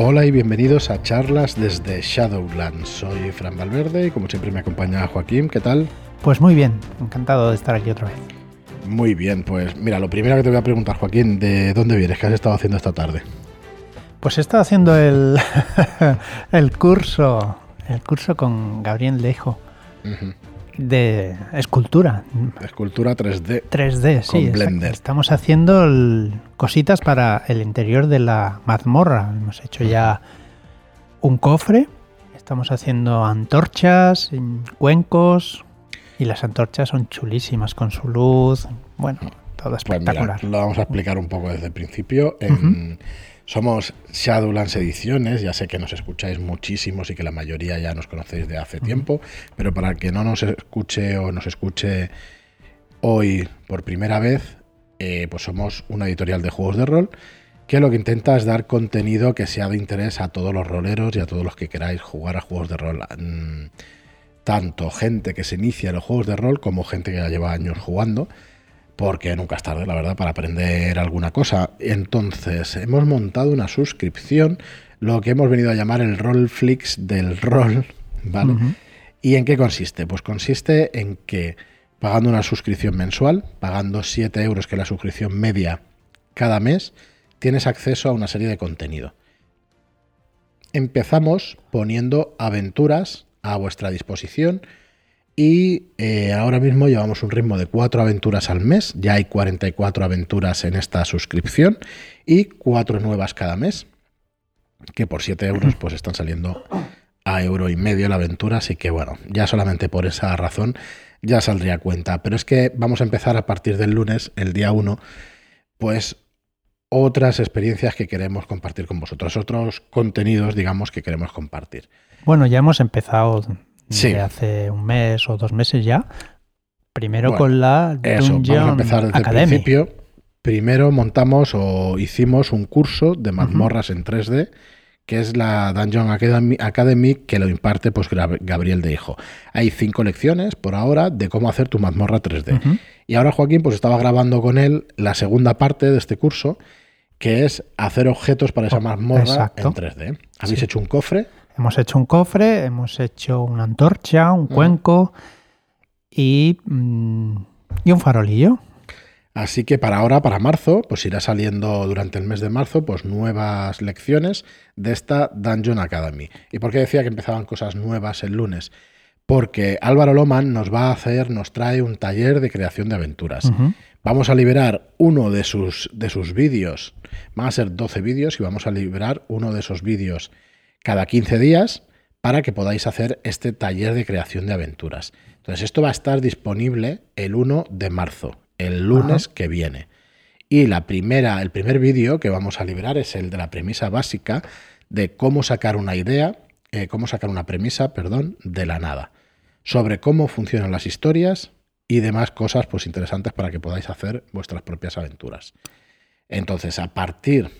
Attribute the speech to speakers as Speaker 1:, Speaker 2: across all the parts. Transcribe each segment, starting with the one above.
Speaker 1: Hola y bienvenidos a charlas desde Shadowlands. Soy Fran Valverde y como siempre me acompaña Joaquín. ¿Qué tal?
Speaker 2: Pues muy bien, encantado de estar aquí otra vez.
Speaker 1: Muy bien, pues mira, lo primero que te voy a preguntar, Joaquín, ¿de dónde vienes? ¿Qué has estado haciendo esta tarde?
Speaker 2: Pues he estado haciendo el, el curso, el curso con Gabriel Lejo de escultura.
Speaker 1: Escultura 3D.
Speaker 2: 3D, sí.
Speaker 1: Con Blender.
Speaker 2: Estamos haciendo cositas para el interior de la mazmorra. Hemos hecho ya un cofre. Estamos haciendo antorchas, cuencos. Y las antorchas son chulísimas con su luz. Bueno, todo
Speaker 1: Pues
Speaker 2: espectacular.
Speaker 1: mira, lo vamos a explicar un poco desde el principio. En- Somos Shadowlands Ediciones, ya sé que nos escucháis muchísimos y que la mayoría ya nos conocéis de hace tiempo, pero para el que no nos escuche o nos escuche hoy por primera vez, eh, pues somos una editorial de juegos de rol que lo que intenta es dar contenido que sea de interés a todos los roleros y a todos los que queráis jugar a juegos de rol. Mm, Tanto gente que se inicia en los juegos de rol como gente que ya lleva años jugando porque nunca es tarde, la verdad, para aprender alguna cosa. Entonces, hemos montado una suscripción, lo que hemos venido a llamar el Rollflix del rol, ¿vale? ¿Y en qué consiste? Pues consiste en que pagando una suscripción mensual, pagando 7 euros, que es la suscripción media cada mes, tienes acceso a una serie de contenido. Empezamos poniendo aventuras a vuestra disposición y eh, ahora mismo llevamos un ritmo de 4 aventuras al mes, ya hay 44 aventuras en esta suscripción y 4 nuevas cada mes, que por 7 euros pues están saliendo a euro y medio la aventura, así que bueno, ya solamente por esa razón ya saldría a cuenta. Pero es que vamos a empezar a partir del lunes, el día 1, pues otras experiencias que queremos compartir con vosotros, otros contenidos, digamos, que queremos compartir.
Speaker 2: Bueno, ya hemos empezado
Speaker 1: Sí.
Speaker 2: de hace un mes o dos meses ya. Primero
Speaker 1: Bueno,
Speaker 2: con la
Speaker 1: Eso,
Speaker 2: Dungeon
Speaker 1: vamos a empezar desde
Speaker 2: Academy.
Speaker 1: el principio. Primero montamos o hicimos un curso de mazmorras en 3D, que es la Dungeon Academy, Academy, que lo imparte pues Gabriel de Hijo. Hay cinco lecciones por ahora de cómo hacer tu mazmorra 3D.
Speaker 2: Ujú.
Speaker 1: Y ahora Joaquín pues estaba grabando con él la segunda parte de este curso, que es hacer objetos para esa
Speaker 2: Oh,
Speaker 1: mazmorra
Speaker 2: exacto.
Speaker 1: en 3D. Habéis
Speaker 2: Sí.
Speaker 1: hecho un cofre,
Speaker 2: Hemos hecho un cofre, hemos hecho una antorcha, un cuenco y, mm, y un farolillo.
Speaker 1: Así que para ahora, para marzo, pues irá saliendo durante el mes de marzo, pues nuevas lecciones de esta Dungeon Academy. ¿Y por qué decía que empezaban cosas nuevas el lunes? Porque Álvaro Loman nos va a hacer, nos trae un taller de creación de aventuras. Vamos a liberar uno de sus, de sus vídeos. Van a ser 12 vídeos y vamos a liberar uno de esos vídeos cada 15 días para que podáis hacer este taller de creación de aventuras. Entonces, esto va a estar disponible el 1 de marzo, el lunes que viene. Y la primera, el primer vídeo que vamos a liberar es el de la premisa básica de cómo sacar una idea, eh, cómo sacar una premisa, perdón, de la nada. Sobre cómo funcionan las historias y demás cosas pues interesantes para que podáis hacer vuestras propias aventuras. Entonces, a partir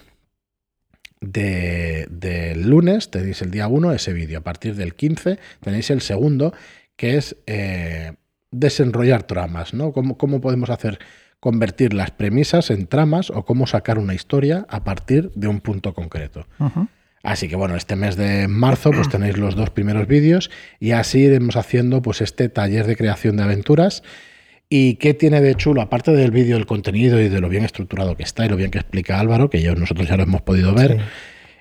Speaker 1: de- del lunes tenéis el día 1 ese vídeo. A partir del 15 tenéis el segundo, que es eh, desenrollar tramas, ¿no? ¿Cómo, cómo podemos hacer convertir las premisas en tramas o cómo sacar una historia a partir de un punto concreto. Así que bueno, este mes de marzo pues tenéis los dos primeros vídeos y así iremos haciendo pues este taller de creación de aventuras. ¿Y qué tiene de chulo? Aparte del vídeo, el contenido y de lo bien estructurado que está y lo bien que explica Álvaro, que yo, nosotros ya lo hemos podido ver,
Speaker 2: Sí.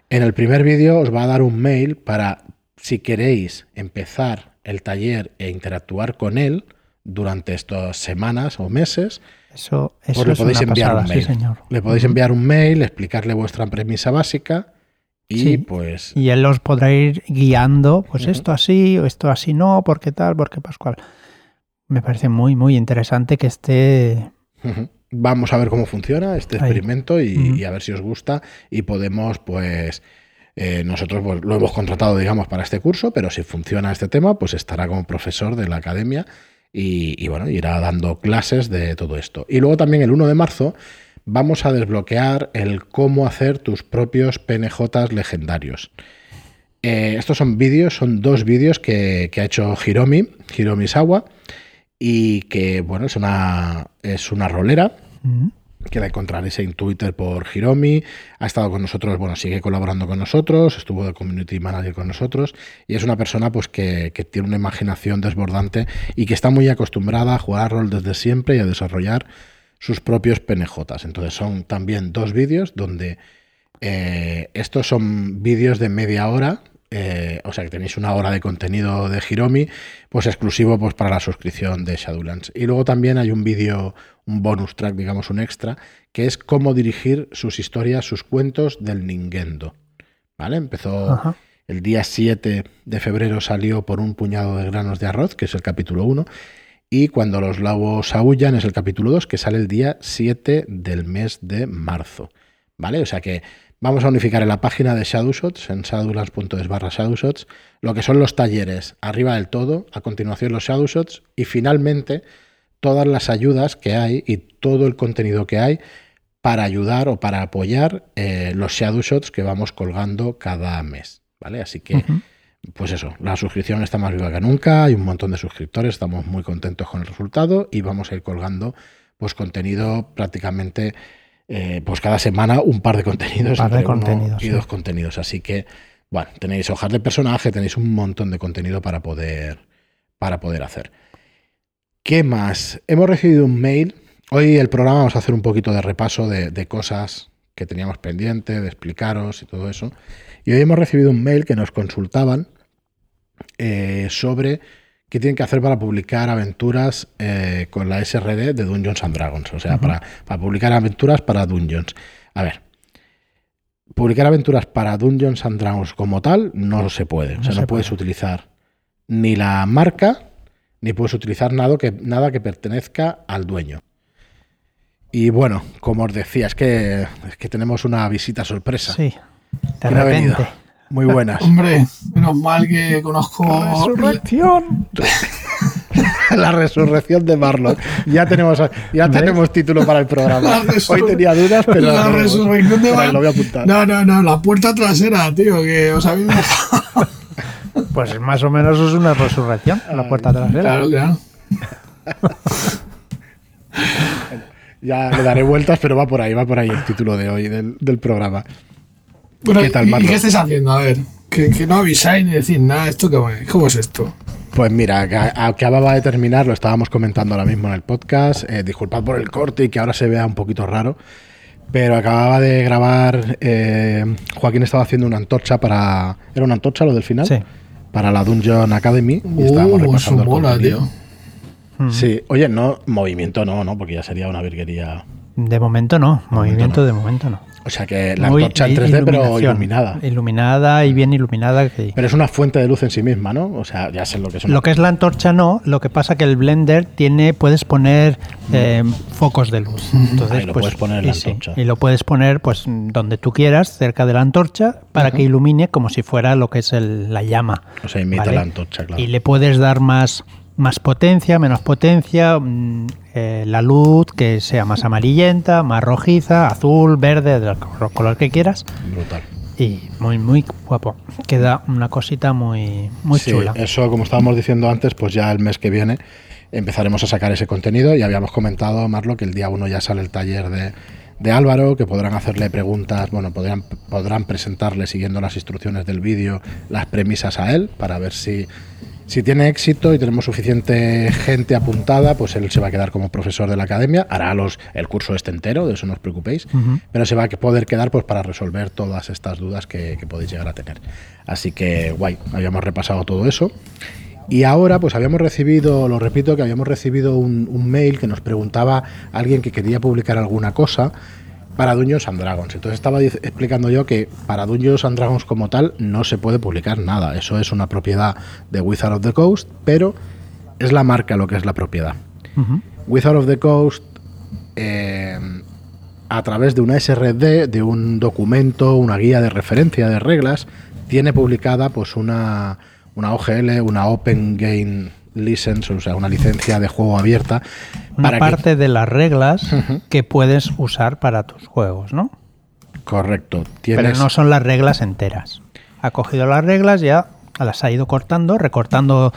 Speaker 1: en el primer vídeo os va a dar un mail para, si queréis empezar el taller e interactuar con él durante estas semanas o meses,
Speaker 2: Eso, eso
Speaker 1: pues le
Speaker 2: es
Speaker 1: podéis
Speaker 2: una
Speaker 1: enviar
Speaker 2: pasada,
Speaker 1: un mail.
Speaker 2: sí, señor.
Speaker 1: Le podéis enviar un mail, explicarle vuestra premisa básica y
Speaker 2: Sí.
Speaker 1: pues
Speaker 2: Y él los podrá ir guiando, pues esto así, o esto así no, porque tal, porque Pascual. Me parece muy, muy interesante que esté.
Speaker 1: Vamos a ver cómo funciona este experimento y, a ver si os gusta y podemos, pues, eh, nosotros pues, lo hemos contratado, digamos, para este curso, pero si funciona este tema, pues estará como profesor de la academia y, y, bueno, irá dando clases de todo esto. Y luego también el 1 de marzo vamos a desbloquear el cómo hacer tus propios PNJs legendarios. Eh, estos son vídeos, son dos vídeos que, que ha hecho Hiromi, Hiromi Sawa, y que, bueno, es una, es una rolera que la encontraréis en Twitter por Hiromi. Ha estado con nosotros, bueno, sigue colaborando con nosotros, estuvo de community manager con nosotros y es una persona pues que, que tiene una imaginación desbordante y que está muy acostumbrada a jugar rol desde siempre y a desarrollar sus propios PNJs. Entonces son también dos vídeos donde eh, estos son vídeos de media hora eh, o sea que tenéis una hora de contenido de Hiromi, pues exclusivo pues, para la suscripción de Shadowlands. Y luego también hay un vídeo, un bonus track, digamos un extra, que es cómo dirigir sus historias, sus cuentos del Nintendo. ¿Vale? Empezó el día 7 de febrero, salió por un puñado de granos de arroz, que es el capítulo 1. Y cuando los lobos aullan es el capítulo 2, que sale el día 7 del mes de marzo. ¿Vale? O sea que Vamos a unificar en la página de Shadowshots, en shadowlands.es barra Shadowshots, lo que son los talleres, arriba del todo, a continuación los Shadowshots y finalmente todas las ayudas que hay y todo el contenido que hay para ayudar o para apoyar eh, los Shadowshots que vamos colgando cada mes. ¿Vale? Así que, pues eso, la suscripción está más viva que nunca, hay un montón de suscriptores, estamos muy contentos con el resultado y vamos a ir colgando pues contenido prácticamente eh, pues cada semana un par de contenidos,
Speaker 2: par de contenidos
Speaker 1: y dos contenidos. Así que, bueno, tenéis hojas de personaje, tenéis un montón de contenido para poder, para poder hacer. ¿Qué más? Hemos recibido un mail. Hoy el programa vamos a hacer un poquito de repaso de, cosas que teníamos pendiente, de explicaros y todo eso. Y hoy hemos recibido un mail que nos consultaban eh, sobre qué tienen que hacer para publicar aventuras eh, con la SRD de Dungeons and Dragons. O sea, para, publicar aventuras para Dungeons. A ver, publicar aventuras para Dungeons and Dragons como tal no se puede. O sea, no, puedes utilizar ni la marca, ni puedes utilizar nada que, nada que pertenezca al dueño. Y bueno, como os decía, es que, es que tenemos una visita sorpresa.
Speaker 2: Sí, de repente.
Speaker 1: Muy buenas.
Speaker 3: Hombre, menos mal que conozco.
Speaker 2: La resurrección.
Speaker 1: la resurrección de Marlon. Ya tenemos, ya tenemos título para el programa. Hoy tenía dudas, pero.
Speaker 3: La resurrección de
Speaker 1: Marlon. Lo voy a apuntar.
Speaker 3: No, no, no, la puerta trasera, tío, que os habéis dejado.
Speaker 2: Pues más o menos es una resurrección, la puerta trasera.
Speaker 3: Claro, claro.
Speaker 1: ya le daré vueltas, pero va por ahí, va por ahí el título de hoy del, del programa.
Speaker 3: ¿Qué tal, ¿Y qué estáis haciendo? A ver, que, no avisáis ni decís nada. ¿Esto qué, ¿Cómo es esto?
Speaker 1: Pues mira, que acababa de terminar, lo estábamos comentando ahora mismo en el podcast. Eh, disculpad por el corte y que ahora se vea un poquito raro. Pero acababa de grabar. Eh, Joaquín estaba haciendo una antorcha para. ¿Era una antorcha lo del final?
Speaker 2: Sí.
Speaker 1: Para la Dungeon Academy.
Speaker 3: Y estábamos uh, repasando eso mola, tío.
Speaker 1: Mm. Sí, oye, no, movimiento no, ¿no? Porque ya sería una virguería.
Speaker 2: De momento no, movimiento de momento no.
Speaker 1: O sea que la antorcha en 3D, pero iluminada.
Speaker 2: Iluminada y bien iluminada.
Speaker 1: Pero es una fuente de luz en sí misma, ¿no? O sea, ya sé lo que es.
Speaker 2: Lo que es la antorcha no, lo que pasa que el Blender tiene, puedes poner eh, focos de luz. Entonces,
Speaker 1: y lo
Speaker 2: pues,
Speaker 1: puedes poner en la antorcha.
Speaker 2: y lo puedes poner pues donde tú quieras, cerca de la antorcha, para que ilumine como si fuera lo que es la llama.
Speaker 1: O sea, imita la antorcha, claro.
Speaker 2: Y le puedes dar más más potencia, menos potencia, mm, eh, la luz que sea más amarillenta, más rojiza, azul, verde, del color que quieras.
Speaker 1: Brutal.
Speaker 2: Y muy, muy guapo. Queda una cosita muy, muy
Speaker 1: sí,
Speaker 2: chula.
Speaker 1: Eso, como estábamos diciendo antes, pues ya el mes que viene empezaremos a sacar ese contenido y habíamos comentado, Marlo, que el día 1 ya sale el taller de, de Álvaro, que podrán hacerle preguntas, bueno, podrán, podrán presentarle siguiendo las instrucciones del vídeo las premisas a él para ver si si tiene éxito y tenemos suficiente gente apuntada, pues él se va a quedar como profesor de la academia, hará los, el curso este entero, de eso no os preocupéis, pero se va a poder quedar pues para resolver todas estas dudas que, podéis llegar a tener. Así que guay, habíamos repasado todo eso. Y ahora, pues habíamos recibido, lo repito, que habíamos recibido un, un mail que nos preguntaba alguien que quería publicar alguna cosa para Dungeons and Dragons. Entonces estaba explicando yo que para Dungeons and Dragons como tal no se puede publicar nada. Eso es una propiedad de Wizard of the Coast, pero es la marca lo que es la propiedad. Wizard of the Coast, eh, a través de una SRD, de un documento, una guía de referencia de reglas, tiene publicada pues una, una OGL, una Open Game license, o sea, una licencia de juego abierta.
Speaker 2: Una parte de las reglas que puedes usar para tus juegos, ¿no?
Speaker 1: Correcto.
Speaker 2: Pero no son las reglas enteras. Ha cogido las reglas, ya las ha ido cortando, recortando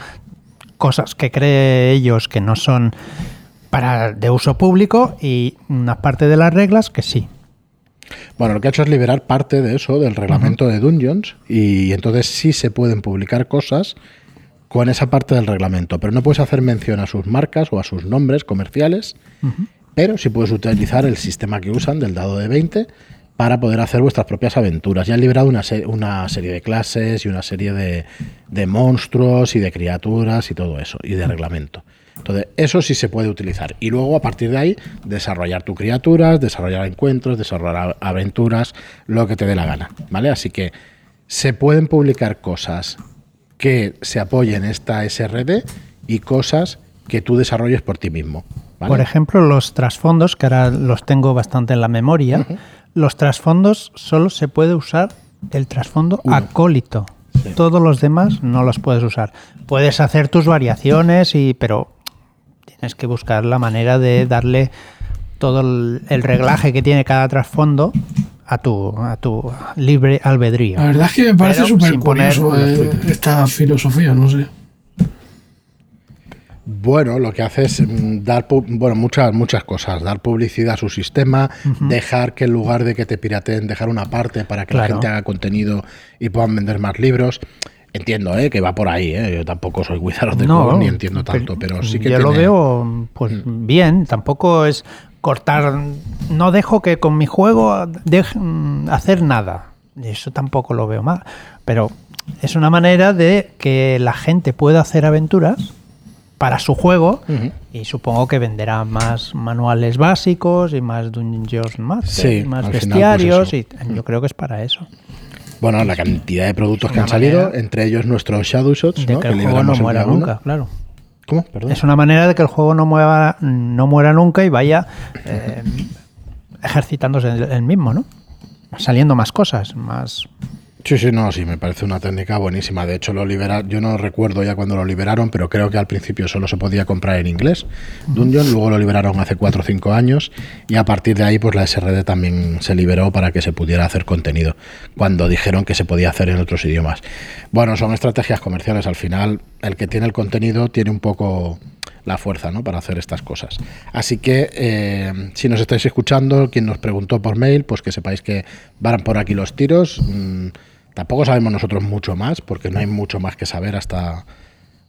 Speaker 2: cosas que cree ellos que no son para de uso público y una parte de las reglas que sí.
Speaker 1: Bueno, lo que ha hecho es liberar parte de eso, del reglamento de Dungeons, y entonces sí se pueden publicar cosas con esa parte del reglamento, pero no puedes hacer mención a sus marcas o a sus nombres comerciales, pero sí puedes utilizar el sistema que usan del dado de 20 para poder hacer vuestras propias aventuras. Ya han liberado una, una serie de clases y una serie de, de monstruos y de criaturas y todo eso, y de reglamento. Entonces, eso sí se puede utilizar. Y luego, a partir de ahí, desarrollar tus criaturas, desarrollar encuentros, desarrollar aventuras, lo que te dé la gana. ¿Vale? Así que se pueden publicar cosas que se apoyen esta SRD y cosas que tú desarrolles por ti mismo.
Speaker 2: Por ejemplo, los trasfondos, que ahora los tengo bastante en la memoria, los trasfondos solo se puede usar el trasfondo acólito. Todos los demás no los puedes usar. Puedes hacer tus variaciones, y, pero Tienes que buscar la manera de darle todo el, reglaje que tiene cada trasfondo a tu, a tu libre albedrío.
Speaker 3: La verdad es que me parece súper curioso eh, esta filosofía, no sé.
Speaker 1: Bueno, lo que hace es mm, dar bueno, muchas, muchas cosas. Dar publicidad a su sistema, dejar que en lugar de que te pirateen, dejar una parte para que la gente haga contenido y puedan vender más libros. Entiendo, ¿eh? que va por ahí, ¿eh? yo tampoco soy Wizard de no, ni entiendo tanto, pero, sí que
Speaker 2: yo lo veo pues mm. bien, tampoco es cortar, no dejo que con mi juego deje mm, hacer nada, eso tampoco lo veo mal, pero es una manera de que la gente pueda hacer aventuras para su juego y supongo que venderá más manuales básicos y más dungeons más, más pues bestiarios y yo creo que es para eso.
Speaker 1: Bueno, la cantidad de productos que han salido, entre ellos nuestros Shadow Shots,
Speaker 2: ¿no?
Speaker 1: que,
Speaker 2: el juego no muera nunca, claro. Es una manera de que el juego no, no muera nunca y vaya eh, ejercitándose el mismo, ¿no? Saliendo más cosas, más
Speaker 1: Sí, sí, no, sí, me parece una técnica buenísima. De hecho, lo liberaron, yo no recuerdo ya cuando lo liberaron, pero creo que al principio solo se podía comprar en inglés. Dungeon, luego lo liberaron hace 4 o 5 años y a partir de ahí, pues la SRD también se liberó para que se pudiera hacer contenido, cuando dijeron que se podía hacer en otros idiomas. Bueno, son estrategias comerciales. Al final, el que tiene el contenido tiene un poco la fuerza ¿no? para hacer estas cosas. Así que eh, si nos estáis escuchando, quien nos preguntó por mail, pues que sepáis que van por aquí los tiros. Mm, Tampoco sabemos nosotros mucho más, porque no hay mucho más que saber hasta,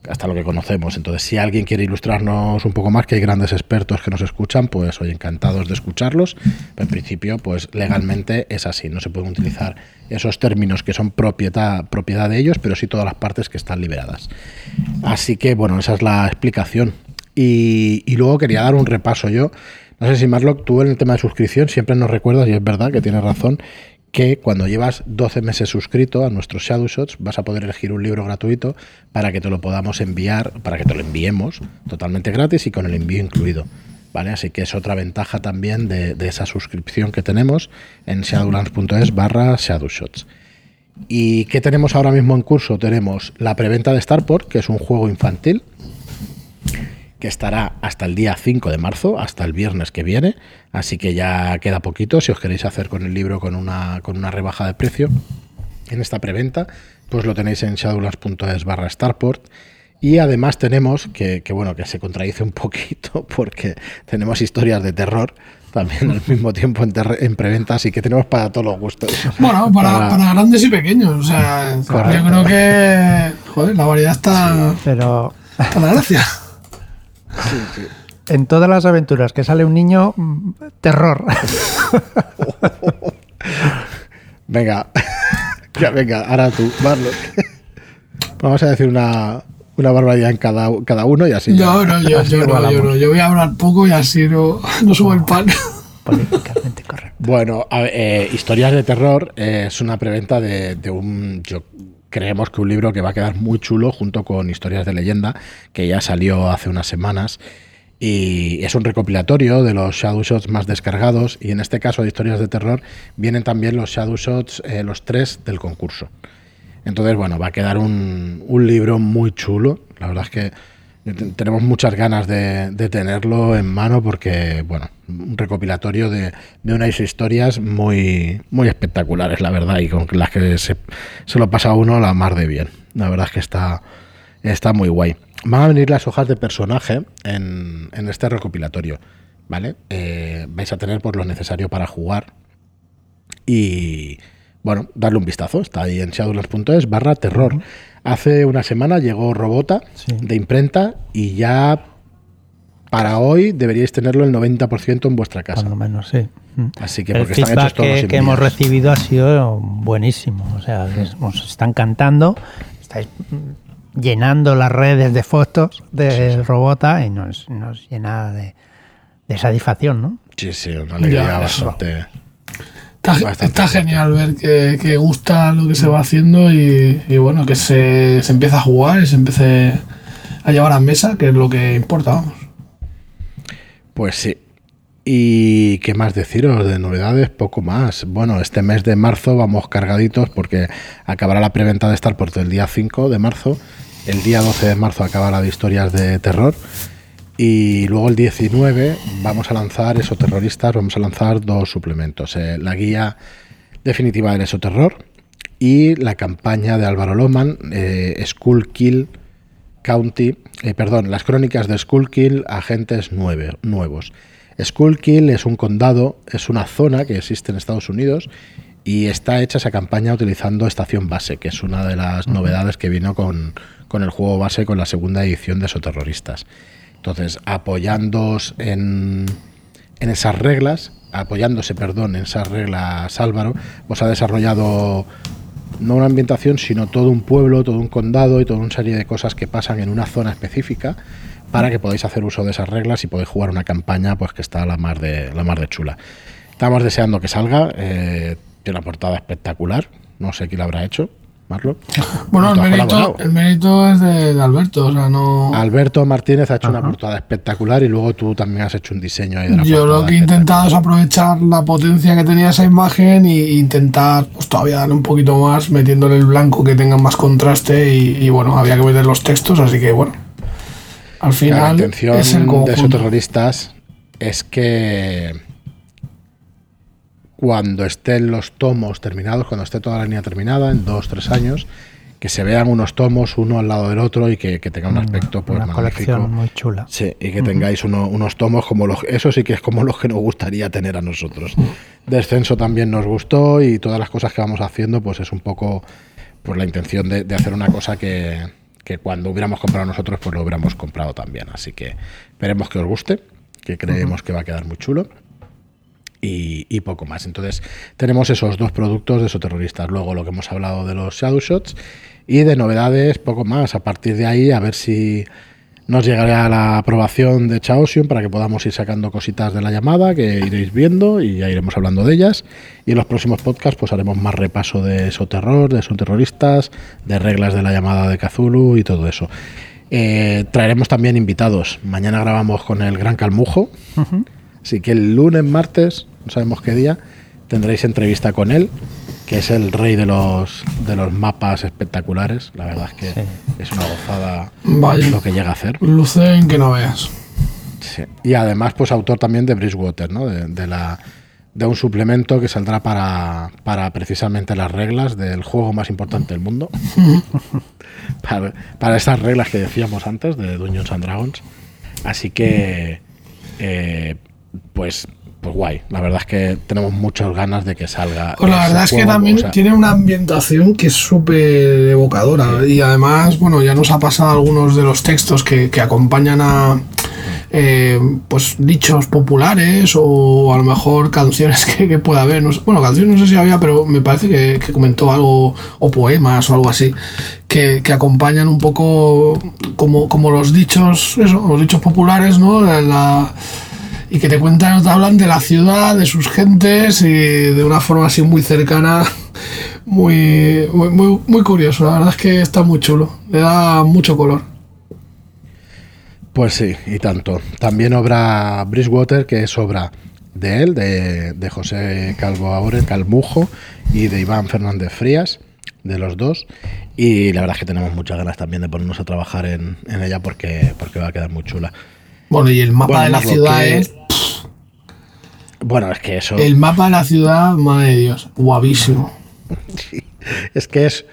Speaker 1: hasta lo que conocemos. Entonces, si alguien quiere ilustrarnos un poco más, que hay grandes expertos que nos escuchan, pues hoy encantados de escucharlos. En principio, pues legalmente es así. No se pueden utilizar esos términos que son propiedad, propiedad de ellos, pero sí todas las partes que están liberadas. Así que, bueno, esa es la explicación. Y, y luego quería dar un repaso yo. No sé si Marlock, tú en el tema de suscripción siempre nos recuerdas, y es verdad que tienes razón, que cuando llevas 12 meses suscrito a nuestros Shadow Shots vas a poder elegir un libro gratuito para que te lo podamos enviar, para que te lo enviemos totalmente gratis y con el envío incluido. ¿Vale? Así que es otra ventaja también de, esa suscripción que tenemos en shadowlands.es barra shadowshots. ¿Y qué tenemos ahora mismo en curso? Tenemos la preventa de Starport, que es un juego infantil, que estará hasta el día 5 de marzo, hasta el viernes que viene, así que ya queda poquito si os queréis hacer con el libro con una, con una rebaja de precio en esta preventa, pues lo tenéis en shadowlands.es barra starport. Y además tenemos, que, bueno, que se contradice un poquito porque tenemos historias de terror también al mismo tiempo en, en, preventa, así que tenemos para todos los gustos.
Speaker 3: Bueno, para, para, grandes y pequeños. O sea, yo creo que joder, la variedad está.
Speaker 2: Pero.
Speaker 3: Está la gracia.
Speaker 2: En todas las aventuras que sale un niño, terror.
Speaker 1: venga, ya venga, ahora tú, Marlon. Vamos a decir una, una barbaridad en cada, cada uno y así.
Speaker 3: No, no, yo, yo, no, yo, no, yo voy a hablar poco y así no, no subo el pan.
Speaker 2: Políticamente correcto.
Speaker 1: Bueno, eh, Historias de Terror es una preventa de, de un creemos que un libro que va a quedar muy chulo junto con Historias de leyenda, que ya salió hace unas semanas. Y es un recopilatorio de los Shadow Shots más descargados. Y en este caso de historias de terror vienen también los Shadow Shots, eh, los tres del concurso. Entonces, bueno, va a quedar un, un libro muy chulo. La verdad es que tenemos muchas ganas de, tenerlo en mano porque, bueno, un recopilatorio de, unas historias muy, muy espectaculares, la verdad, y con las que se, se lo pasa a uno la mar de bien. La verdad es que está, está muy guay. van a venir las hojas de personaje en, este recopilatorio, ¿vale? Eh, vais a tener pues, lo necesario para jugar y, bueno, darle un vistazo. Está ahí en shadowlands.es barra terror. Hace una semana llegó Robota de imprenta y ya para hoy deberíais tenerlo el 90% en vuestra casa.
Speaker 2: Por menos, sí.
Speaker 1: Así que porque el están hechos
Speaker 2: todos que, hemos recibido ha sido buenísimo. O sea, nos están cantando, estáis llenando las redes de fotos de Robota y nos, llena de, satisfacción, ¿no?
Speaker 1: Sí, sí, una alegría bastante.
Speaker 3: Está, genial ver que, gusta lo que se va haciendo y, bueno, que se, se, empieza a jugar y se empiece a llevar a mesa, que es lo que importa, vamos.
Speaker 1: Pues sí. ¿Y qué más deciros de novedades? Poco más. Bueno, este mes de marzo vamos cargaditos porque acabará la preventa de Starport el día 5 de marzo. El día 12 de marzo acaba la de historias de terror. Y luego el 19 vamos a lanzar, esos terroristas, vamos a lanzar dos suplementos. Eh, la guía definitiva del Esoterror y la campaña de Álvaro Loman, eh, Skull Kill County, eh, perdón, las crónicas de Skullkill, agentes nueve, nuevos. Skullkill es un condado, es una zona que existe en Estados Unidos y está hecha esa campaña utilizando estación base, que es una de las novedades que vino con, el juego base con la segunda edición de Soterroristas. Entonces, apoyándose en, en esas reglas, apoyándose, perdón, en esas reglas Álvaro, pues ha desarrollado no una ambientación, sino todo un pueblo, todo un condado y toda una serie de cosas que pasan en una zona específica para que podáis hacer uso de esas reglas y podáis jugar una campaña pues que está la mar de, la mar de chula. Estamos deseando que salga, eh, tiene una portada espectacular, no sé quién la habrá hecho,
Speaker 3: bueno, el mérito, es de, Alberto, o sea, no...
Speaker 1: Alberto Martínez ha hecho una portada espectacular y luego tú también has hecho un diseño ahí
Speaker 3: de Yo lo que he intentado es aprovechar la potencia que tenía esa imagen e intentar pues, todavía darle un poquito más, metiéndole el blanco que tenga más contraste y, bueno, había que meter los textos, así que bueno. Al final, la
Speaker 1: intención de esos terroristas es que cuando estén los tomos terminados, cuando esté toda la línea terminada, en dos, tres años, que se vean unos tomos uno al lado del otro y que, tenga un aspecto pues,
Speaker 2: una colección muy chula.
Speaker 1: Sí, y que tengáis unos tomos como los, eso sí que es como los que nos gustaría tener a nosotros. Descenso también nos gustó y todas las cosas que vamos haciendo, pues es un poco pues la intención de, hacer una cosa que, que, cuando hubiéramos comprado nosotros, pues lo hubiéramos comprado también. Así que esperemos que os guste, que creemos que va a quedar muy chulo y, poco más. Entonces, tenemos esos dos productos de esos terroristas. Luego, lo que hemos hablado de los Shadow Shots y de novedades, poco más. A partir de ahí, a ver si nos llegará la aprobación de Chaosium para que podamos ir sacando cositas de la llamada que iréis viendo y ya iremos hablando de ellas. Y en los próximos podcasts, pues haremos más repaso de esos terror, de esos terroristas, de reglas de la llamada de Cthulhu y todo eso. Eh, traeremos también invitados. Mañana grabamos con el Gran Calmujo. Así que el lunes, martes, no sabemos qué día, tendréis entrevista con él, que es el rey de los, de los mapas espectaculares. La verdad es que es una gozada lo que llega a hacer.
Speaker 3: Luce en que no veas.
Speaker 1: Y además, pues autor también de Bridgewater, ¿no? De, la, de un suplemento que saldrá para, para precisamente las reglas del juego más importante del mundo. para, para esas reglas que decíamos antes de Dungeons and Dragons. Así que, eh, pues pues guay. La verdad es que tenemos muchas ganas de que salga.
Speaker 3: Pues la verdad es que también tiene una ambientación que es súper evocadora. Y además, bueno, ya nos ha pasado algunos de los textos que, acompañan a. Eh, pues dichos populares o a lo mejor canciones que, pueda haber. bueno, canciones no sé si había, pero me parece que, comentó algo, o poemas o algo así, que, acompañan un poco como, como los dichos, eso, los dichos populares, ¿no? la y que te cuentan, te hablan de la ciudad, de sus gentes y de una forma así muy cercana, muy, muy, curioso. La verdad es que está muy chulo, le da mucho color.
Speaker 1: Pues sí, y tanto. También obra Bridgewater, que es obra de él, de, José Calvo Aure, Calmujo, y de Iván Fernández Frías, de los dos. Y la verdad es que tenemos muchas ganas también de ponernos a trabajar en, ella porque, porque va a quedar muy chula.
Speaker 3: Bueno, y el mapa de la ciudad es
Speaker 1: bueno, es que eso.
Speaker 3: El mapa de la ciudad, madre de Dios, guavísimo.
Speaker 1: Es que es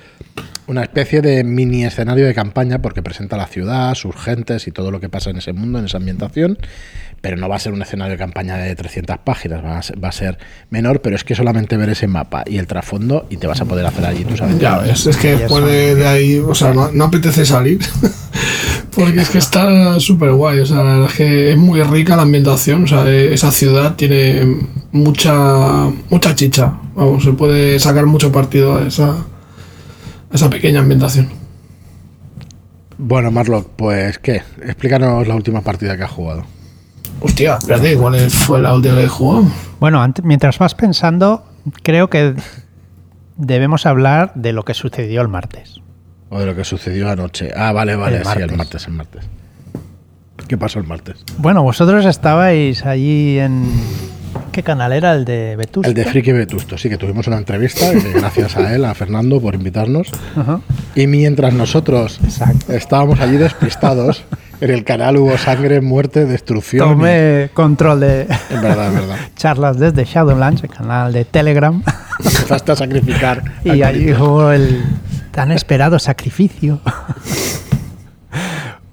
Speaker 1: una especie de mini escenario de campaña porque presenta la ciudad, sus gentes y todo lo que pasa en ese mundo, en esa ambientación pero no va a ser un escenario de campaña de 300 páginas, va a, ser, va a ser menor, pero es que solamente ver ese mapa y el trasfondo y te vas a poder hacer allí tus
Speaker 3: aventuras. Ya es que después de, ahí, o sea, no, apetece salir, porque es que está súper guay, o sea, es que es muy rica la ambientación, o sea, e, esa ciudad tiene mucha, mucha chicha, vamos, se puede sacar mucho partido a esa, a esa pequeña ambientación.
Speaker 1: Bueno, Marlock, pues ¿qué? Explícanos la última partida que has jugado.
Speaker 3: Hostia, espérate, ¿cuál fue la última que jugó?
Speaker 2: Bueno, antes, mientras vas pensando, creo que debemos hablar de lo que sucedió el martes.
Speaker 1: O de lo que sucedió anoche. Ah, vale, vale, sí, el martes, el martes. ¿Qué pasó el martes?
Speaker 2: Bueno, vosotros estabais allí en. ¿Qué canal era? ¿El de Vetusto?
Speaker 1: El de Friki Vetusto, sí, que tuvimos una entrevista, gracias a él, a Fernando, por invitarnos. Y mientras nosotros estábamos allí despistados, en el canal hubo sangre, muerte, destrucción.
Speaker 2: Tomé control de
Speaker 1: es verdad, verdad.
Speaker 2: charlas desde Shadowlands, el canal de Telegram.
Speaker 1: Empezaste a sacrificar.
Speaker 2: y allí hubo el tan esperado sacrificio.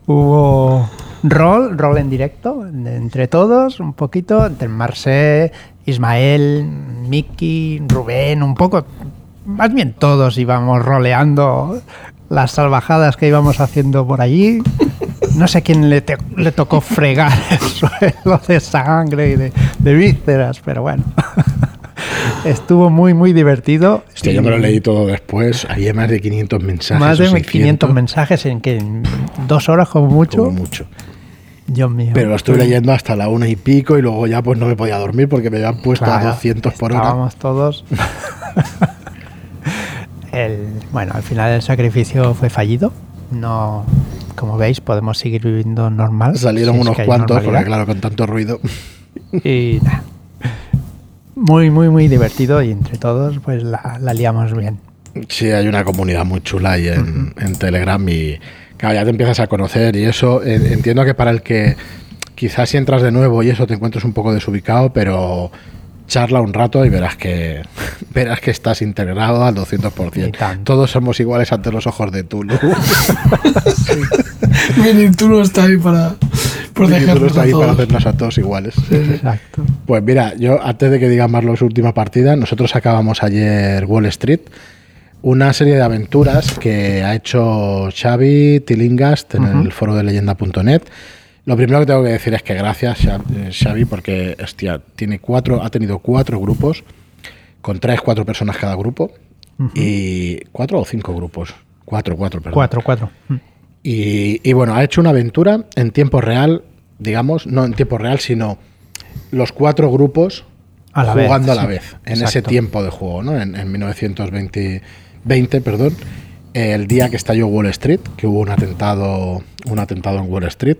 Speaker 2: hubo rol, rol en directo, entre todos, un poquito, entre Marcé, Ismael, Miki, Rubén, un poco, más bien todos íbamos roleando las salvajadas que íbamos haciendo por allí. No sé quién le, le tocó fregar el suelo de sangre y de, vísceras, pero bueno. Estuvo muy, muy divertido.
Speaker 1: Hostia, yo me lo leí todo después. Había más de 500 mensajes.
Speaker 2: Más de 500 mensajes en que en dos horas como mucho.
Speaker 1: Como mucho.
Speaker 2: Dios mío.
Speaker 1: Pero lo estuve leyendo hasta la una y pico y luego ya pues no me podía dormir porque me habían puesto a 200 por hora.
Speaker 2: Estábamos todos. el, bueno, al final el sacrificio fue fallido. No, como veis, podemos seguir viviendo normal.
Speaker 1: Salieron unos cuantos, porque claro, con tanto ruido.
Speaker 2: Y nada. Muy, muy, muy divertido y entre todos, pues la, liamos bien.
Speaker 1: Sí, hay una comunidad muy chula ahí en, en Telegram y claro, ya te empiezas a conocer y eso. Entiendo que para el que quizás si entras de nuevo y eso te encuentres un poco desubicado, pero charla un rato y verás que verás que estás integrado al 200%. Todos somos iguales ante los ojos de Tulu.
Speaker 3: sí. Tulu está ahí para protegernos
Speaker 1: está ahí para hacernos a todos iguales.
Speaker 2: Exacto.
Speaker 1: Pues mira, yo antes de que diga Marlo su última partida, nosotros acabamos ayer Wall Street, una serie de aventuras que ha hecho Xavi Tilingast en el foro de leyenda.net lo primero que tengo que decir es que gracias, eh, Xavi, porque hostia, tiene cuatro, ha tenido cuatro grupos, con tres, cuatro personas cada grupo, y cuatro o cinco grupos. Cuatro, cuatro, perdón.
Speaker 2: Cuatro, cuatro.
Speaker 1: Y, bueno, ha hecho una aventura en tiempo real, digamos, no en tiempo real, sino los cuatro grupos jugando a la vez, en ese tiempo de juego, ¿no? En, en 1920, 20, perdón, el día que estalló Wall Street, que hubo un atentado, un atentado en Wall Street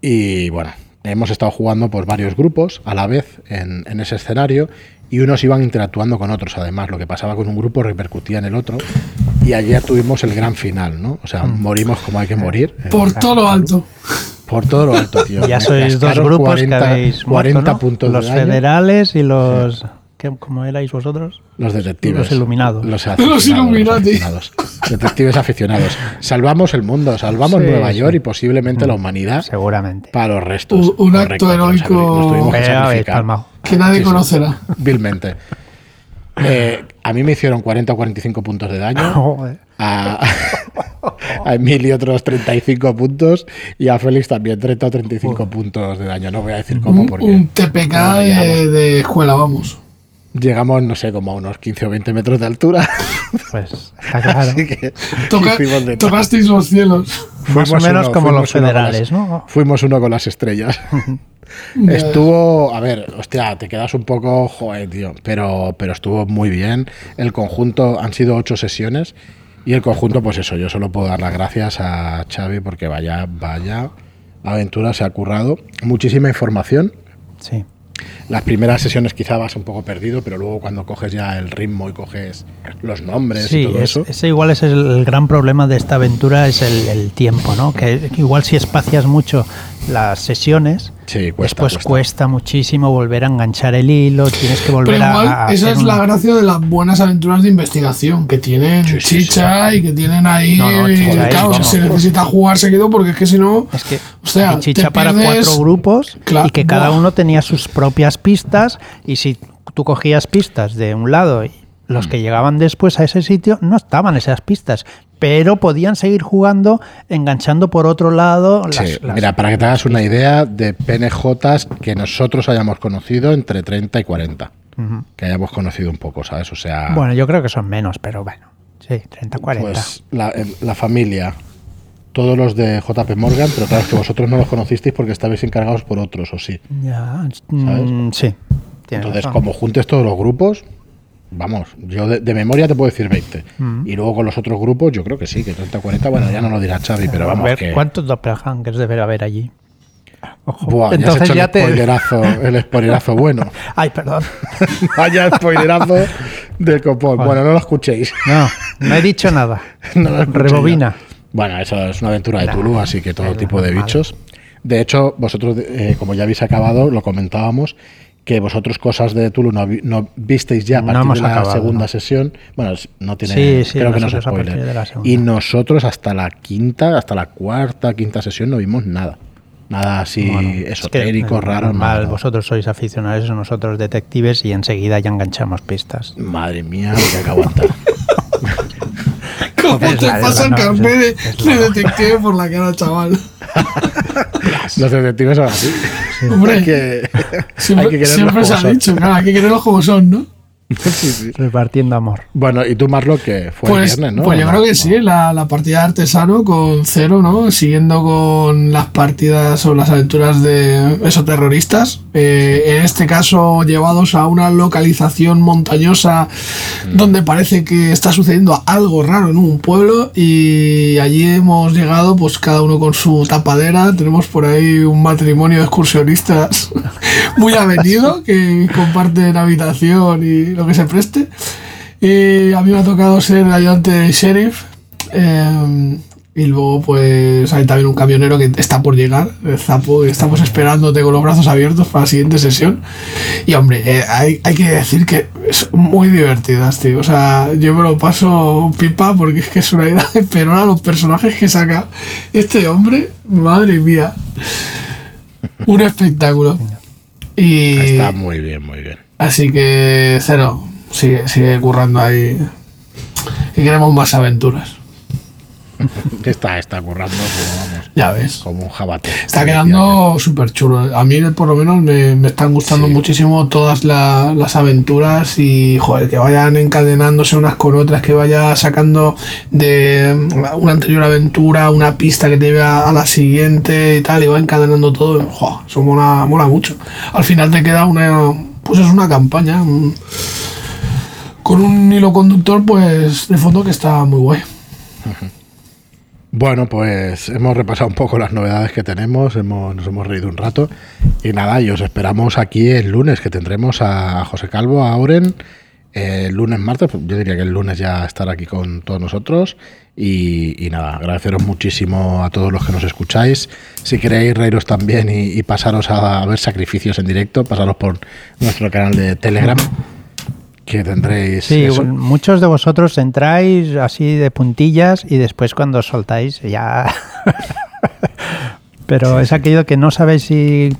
Speaker 1: y bueno, hemos estado jugando por varios grupos a la vez en, ese escenario y unos iban interactuando con otros. Además, lo que pasaba con un grupo repercutía en el otro. Y ayer tuvimos el gran final, ¿no? O sea, mm. morimos como hay que morir.
Speaker 3: Por todo lo alto.
Speaker 1: Por todo lo alto, tío.
Speaker 2: Ya sois dos grupos 40, que habéis 40 puntos Los federales y los... ¿Cómo erais vosotros?
Speaker 1: Los detectives.
Speaker 2: Los iluminados.
Speaker 1: Los, iluminados. Detectives aficionados. Salvamos el mundo, salvamos Nueva York y posiblemente la mm, humanidad.
Speaker 2: Seguramente.
Speaker 1: Para los restos.
Speaker 3: Un, acto heroico que, nadie conocerá.
Speaker 1: vilmente. Eh, a mí me hicieron 40 o 45 puntos de daño. A, a, Emilio otros 35 puntos y a Félix también 30 o 35 puntos de daño. No voy a decir cómo porque...
Speaker 3: Un TPK de escuela, vamos.
Speaker 1: Llegamos, no sé, como a unos 15 o 20 metros de altura.
Speaker 2: Pues está claro. Así que
Speaker 3: tocasteis los cielos.
Speaker 2: Más o menos como los federales, ¿no?
Speaker 1: Fuimos uno con las estrellas. estuvo, a ver, hostia, te quedas un poco, joder, tío, pero, pero estuvo muy bien. El conjunto, han sido ocho sesiones y el conjunto, pues eso, yo solo puedo dar las gracias a Xavi porque vaya, vaya aventura se ha currado. Muchísima información.
Speaker 2: Sí.
Speaker 1: Las primeras sesiones quizá vas un poco perdido, pero luego cuando coges ya el ritmo y coges los nombres y todo eso.
Speaker 2: Ese igual es el, gran problema de esta aventura, es el, tiempo, ¿no? Que, igual si espacias mucho las sesiones,
Speaker 1: Sí, cuesta,
Speaker 2: después
Speaker 1: cuesta.
Speaker 2: cuesta. muchísimo volver a enganchar el hilo, tienes que volver
Speaker 3: Pero
Speaker 2: a-
Speaker 3: igual,
Speaker 2: a,
Speaker 3: esa es la gracia de las buenas aventuras de investigación, que tienen
Speaker 1: Sí, sí,
Speaker 3: chicha y que tienen ahí.
Speaker 2: No, no,
Speaker 3: eh,
Speaker 2: chicha ahí,
Speaker 3: claro, se necesita jugar seguido porque es que si no.
Speaker 2: Es que
Speaker 3: O sea,
Speaker 2: hay chicha para
Speaker 3: pierdes-
Speaker 2: cuatro grupos
Speaker 3: Claro,
Speaker 2: y que cada uno tenía sus propias pistas y si tú cogías pistas de un lado y los
Speaker 3: Mm.
Speaker 2: que llegaban después a ese sitio no estaban esas pistas, pero podían seguir jugando enganchando por otro lado las,
Speaker 1: Sí,
Speaker 2: las-
Speaker 1: mira, para que te hagas una idea de PNJs que nosotros hayamos conocido entre 30 y 40.
Speaker 2: Ujú.
Speaker 1: Que hayamos conocido un poco, ¿sabes? O sea,
Speaker 2: Bueno, yo creo que son menos, pero bueno. Sí, 30, 40.
Speaker 1: pues la, familia, todos los de JP Morgan, pero claro, es que vosotros no los conocisteis porque estabais encargados por otros, ¿o sí?
Speaker 2: ya, mm, sí.
Speaker 1: Entonces,
Speaker 2: razón.
Speaker 1: como juntes todos los grupos, vamos, yo de, de memoria te puedo decir 20.
Speaker 2: Mm.
Speaker 1: Y luego con los otros grupos, yo creo que sí, que 30 40, bueno, ya no lo dirá Xavi, pero
Speaker 2: a
Speaker 1: vamos,
Speaker 2: ver,
Speaker 1: que...
Speaker 2: ¿cuántos doppelgangers debe haber allí? Ojo.
Speaker 1: Buah, ya has
Speaker 2: Entonces
Speaker 1: hecho
Speaker 2: ya
Speaker 1: el
Speaker 2: te...
Speaker 1: spoilerazo, el spoilerazo bueno.
Speaker 2: Ay, perdón.
Speaker 1: Vaya spoilerazo del copón. Bueno, no lo escuchéis.
Speaker 2: No, no he dicho nada.
Speaker 1: No lo
Speaker 2: Rebobina.
Speaker 1: ya. Bueno, eso es una aventura de Tulu, así que todo tipo de bichos. De hecho, vosotros, eh, como ya habéis acabado, lo comentábamos, que vosotros cosas de Tulu no, vi- no visteis ya a
Speaker 2: No
Speaker 1: partir
Speaker 2: hemos
Speaker 1: de la
Speaker 2: acabado,
Speaker 1: segunda
Speaker 2: no.
Speaker 1: sesión. Bueno, no tiene.
Speaker 2: Sí, sí,
Speaker 1: creo que no
Speaker 2: partir
Speaker 1: spoiler. Y nosotros hasta la quinta, hasta la cuarta, quinta sesión no vimos nada. Nada así
Speaker 2: Bueno, es que,
Speaker 1: esotérico, raro.
Speaker 2: normal,
Speaker 1: nada.
Speaker 2: vosotros sois aficionados, nosotros detectives y enseguida ya enganchamos pistas.
Speaker 1: Madre mía, lo que aguantar.
Speaker 3: ¿Cómo te
Speaker 2: la-
Speaker 3: pasa el
Speaker 2: no,
Speaker 3: carnet de, detective por la cara, chaval?
Speaker 1: Los detectives son así.
Speaker 3: Hombre,
Speaker 1: Hay que,
Speaker 3: Siempre,
Speaker 1: hay que quererlos
Speaker 3: siempre se ha dicho, claro, hay que quererlos como son, ¿no?
Speaker 1: Sí, sí.
Speaker 2: Repartiendo amor.
Speaker 1: Bueno, y tú, Marlo, que fue el
Speaker 3: Pues,
Speaker 1: viernes, ¿no?
Speaker 3: pues yo
Speaker 1: ¿O
Speaker 3: creo
Speaker 1: no?
Speaker 3: que sí, la, la partida de artesano con cero, ¿no? Siguiendo con las partidas o las aventuras de esos terroristas. Eh, en este caso, llevados a una localización montañosa donde parece que está sucediendo algo raro en un pueblo. Y allí hemos llegado, pues cada uno con su tapadera. Tenemos por ahí un matrimonio de excursionistas muy avenido que comparten habitación y lo que se preste. Y a mí me ha tocado ser ayudante de sheriff. eh, y luego, pues, hay también un camionero que está por llegar, el Zapo, y estamos esperándote con los brazos abiertos para la siguiente sesión. Y, hombre, eh, hay, hay que decir que es muy divertidas, tío. O sea, yo me lo paso pipa porque es que es una idea de perona los personajes que saca este hombre. Madre mía. Un espectáculo. Y.
Speaker 1: Está muy bien, muy bien.
Speaker 3: Así que cero, sigue, sigue currando ahí. Y queremos más aventuras.
Speaker 1: Está, está currando como, vamos,
Speaker 3: Ya ves.
Speaker 1: como un jabate.
Speaker 3: Está quedando súper chulo. A mí por lo menos me, me están gustando
Speaker 1: Sí.
Speaker 3: muchísimo todas la- las aventuras y joder, que vayan encadenándose unas con otras, que vaya sacando de una anterior aventura una pista que te lleve a, a la siguiente y tal, y va encadenando todo. Joder, eso mola, mola mucho. Al final te queda una, pues es una campaña con un hilo conductor, pues de fondo que está muy guay.
Speaker 1: Bueno, pues hemos repasado un poco las novedades que tenemos, hemos, nos hemos reído un rato y nada, y os esperamos aquí el lunes, que tendremos a José Calvo, a Auren, eh, el lunes, martes, pues yo diría que el lunes ya estará aquí con todos nosotros y, y nada, agradeceros muchísimo a todos los que nos escucháis. Si queréis reíros también y, y pasaros a, ver sacrificios en directo, pasaros por nuestro canal de Telegram, que tendréis...
Speaker 2: Sí,
Speaker 1: eso.
Speaker 2: muchos de vosotros entráis así de puntillas y después cuando os soltáis ya... Pero es aquello que no sabéis si,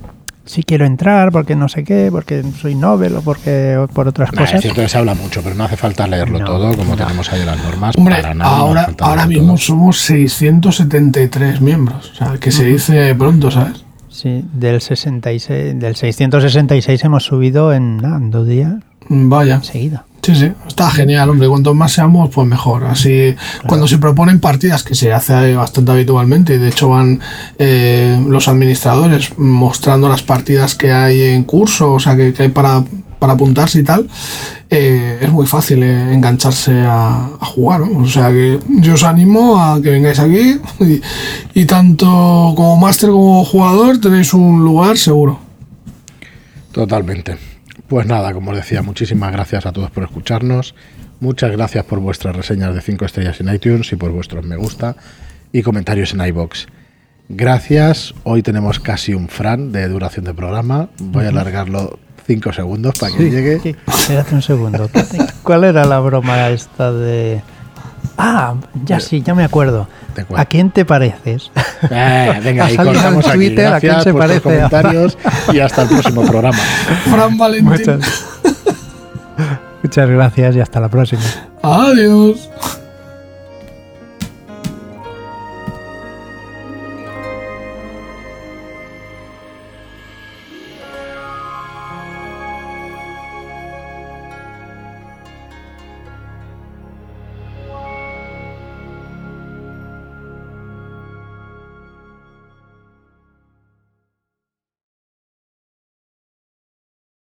Speaker 2: si quiero entrar porque no sé qué, porque soy Nobel o porque o por otras
Speaker 1: Nah, es
Speaker 2: cosas.
Speaker 1: cierto que se habla mucho, pero no hace falta leerlo
Speaker 2: No,
Speaker 1: todo, como
Speaker 2: no.
Speaker 1: tenemos ahí las normas.
Speaker 3: Hombre,
Speaker 1: para nada, no
Speaker 3: ahora,
Speaker 1: falta
Speaker 3: ahora mismo
Speaker 1: todo.
Speaker 3: somos 673 miembros. O sea, que se dice pronto, ¿sabes?
Speaker 2: Sí, del 66, del 666 hemos subido en, nada, en dos días
Speaker 3: Vaya.
Speaker 2: enseguida.
Speaker 3: Sí, sí, está genial, hombre. Cuanto más seamos, pues mejor. Así, cuando se proponen partidas, que se hace bastante habitualmente, y de hecho van eh, los administradores mostrando las partidas que hay en curso, o sea, que, que hay para, para apuntarse y tal, eh, es muy fácil eh, engancharse a, a jugar. ¿no? O sea, que yo os animo a que vengáis aquí y, y tanto como máster como jugador tenéis un lugar seguro.
Speaker 1: Totalmente. Pues nada, como os decía, muchísimas gracias a todos por escucharnos. Muchas gracias por vuestras reseñas de 5 estrellas en iTunes y por vuestros me gusta y comentarios en iBox. Gracias. Hoy tenemos casi un fran de duración de programa. Voy a alargarlo cinco segundos para que llegue.
Speaker 2: Espérate un segundo. ¿Cuál era la broma esta de.? Ah, ya sí, ya me acuerdo. ¿A quién te pareces?
Speaker 1: Eh, venga, y cortamos aquí. Gracias por los comentarios y hasta el próximo programa.
Speaker 3: Fran Valentín.
Speaker 2: Muchas, muchas gracias y hasta la próxima.
Speaker 3: Adiós.